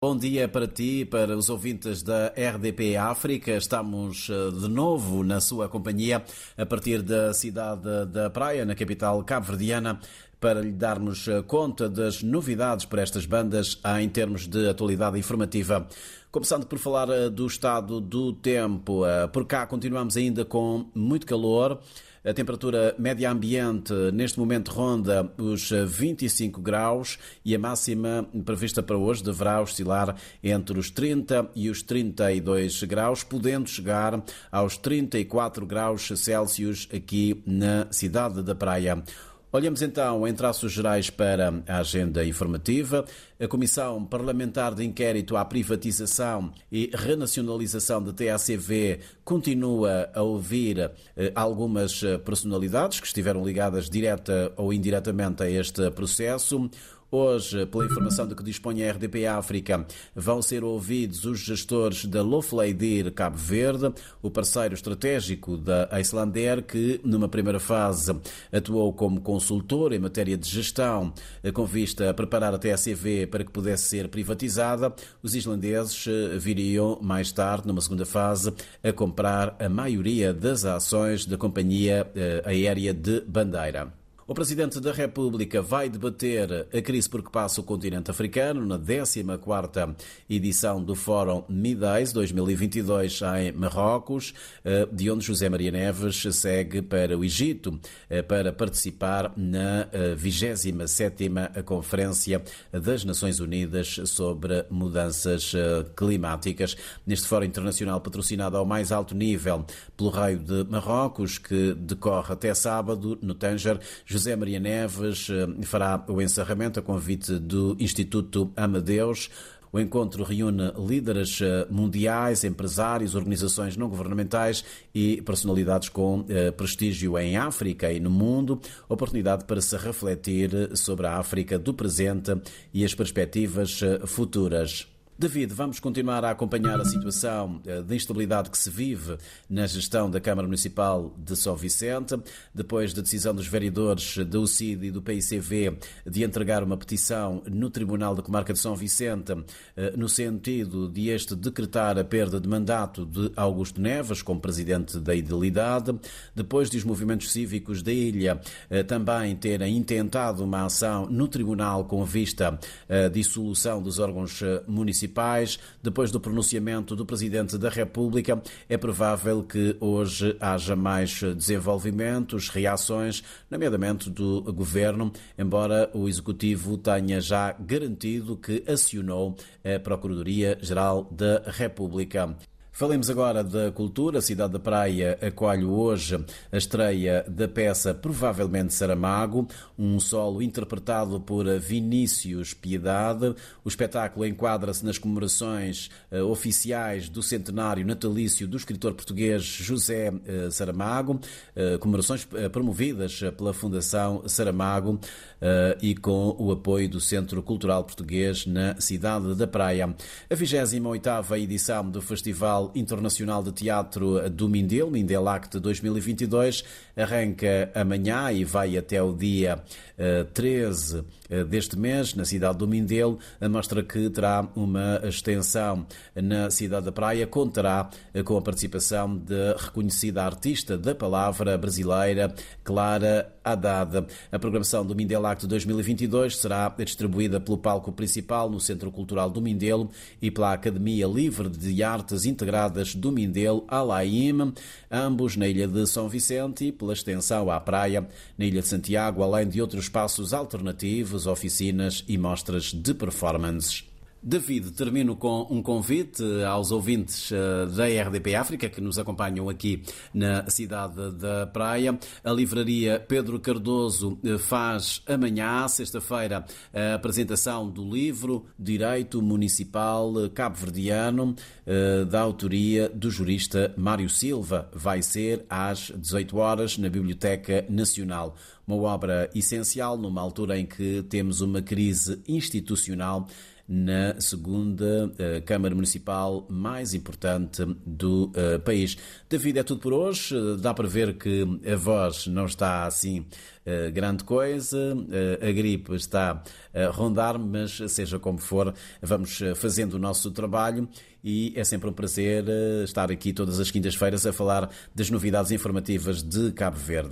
Bom dia para ti, para os ouvintes da RDP África. Estamos eh, de novo na sua companhia a partir da cidade da Praia, na capital cabo-verdiana, para lhe darmos eh, conta das novidades para estas bandas em termos de atualidade informativa. Começando por falar eh, do estado do tempo. Por cá continuamos ainda com muito calor. A temperatura média ambiente neste momento ronda os 25 graus e a máxima prevista para hoje deverá oscilar entre os 30 e os 32 graus, podendo chegar aos 34 graus Celsius aqui na cidade da Praia. Olhamos então em traços gerais para a agenda informativa. A Comissão Parlamentar de Inquérito à Privatização e Renacionalização da TACV continua a ouvir eh, algumas personalidades que estiveram ligadas direta ou indiretamente a este processo. Hoje, pela informação de que dispõe a RDP África, vão ser ouvidos os gestores da Lofleidir Cabo Verde, o parceiro estratégico da Islander, que numa primeira fase atuou como consultor em matéria de gestão, com vista a preparar a TSV para que pudesse ser privatizada. Os islandeses viriam mais tarde, numa segunda fase, a comprar a maioria das ações da companhia eh, aérea de Bandeira. O Presidente da República vai debater a crise por que passa o continente africano na 14ª edição do Fórum Midays 2022 em Marrocos, eh, de onde José Maria Neves segue para o Egito eh, para participar na 27ª eh, Conferência das Nações Unidas sobre Mudanças Climáticas. Neste Fórum Internacional patrocinado ao mais alto nível pelo Raio de Marrocos, que decorre até sábado no Tanger, José Maria Neves eh, fará o encerramento a convite do Instituto Amadeus. O encontro reúne líderes eh, mundiais, empresários, organizações não governamentais e personalidades com eh, prestígio em África e no mundo. Oportunidade para se refletir sobre a África do presente e as perspectivas futuras. David, vamos continuar a acompanhar a situação eh, de instabilidade que se vive na gestão da Câmara Municipal de São Vicente, depois da decisão dos vereadores da UCID e do PICV de entregar uma petição no Tribunal da Comarca de São Vicente, eh, no sentido de este decretar a perda de mandato de Augusto Neves como presidente da Idilidade, depois de os movimentos cívicos da ilha eh, também terem intentado uma ação no Tribunal com vista à dissolução dos órgãos municipais municipais, depois do pronunciamento do Presidente da República, é provável que hoje haja mais desenvolvimentos, reações, nomeadamente do Governo, embora o Executivo tenha já garantido que acionou a Procuradoria-Geral da República. Falemos agora da cultura. A cidade da Praia acolhe hoje a estreia da peça Provavelmente Saramago, um solo interpretado por Vinícius Piedade. O espetáculo enquadra-se nas comemorações uh, oficiais do centenário natalício do escritor português José uh, Saramago, uh, comemorações promovidas pela Fundação Saramago e com o apoio do Centro Cultural Português na cidade da Praia. A 28ª edição do Festival Internacional de Teatro do Mindelo, Mindelact 2022, arranca amanhã e vai até o dia 13 eh, eh, deste mês, na cidade do Mindelo. A mostra que terá uma extensão na cidade da Praia, contará eh, com a participação de reconhecida artista da palavra brasileira, Clara Haddad. A programação do Mindelact 2022 será distribuída pelo palco principal no Centro Cultural do Mindelo e pela Academia Livre de Artes Integradas do Mindelo, Alaim, ambos na ilha de São Vicente e pela extensão à praia na ilha de Santiago, além de outros espaços alternativos, oficinas e mostras de performances. David, termino com um convite aos ouvintes eh, da RDP África que nos acompanham aqui na cidade da Praia. A livraria Pedro Cardoso eh, faz amanhã, sexta-feira, a apresentação do livro Direito Municipal Cabo-Verdiano, eh, da autoria do jurista Mário Silva. Vai ser às 18 horas na Biblioteca Nacional. Uma obra essencial numa altura em que temos uma crise institucional na segunda Câmara Municipal mais importante do país. David, é tudo por hoje. Dá para ver que a voz não está assim grande coisa, a gripe está a rondar, mas seja como for, vamos fazendo o nosso trabalho e é sempre um prazer estar aqui todas as quintas-feiras a falar das novidades informativas de Cabo Verde.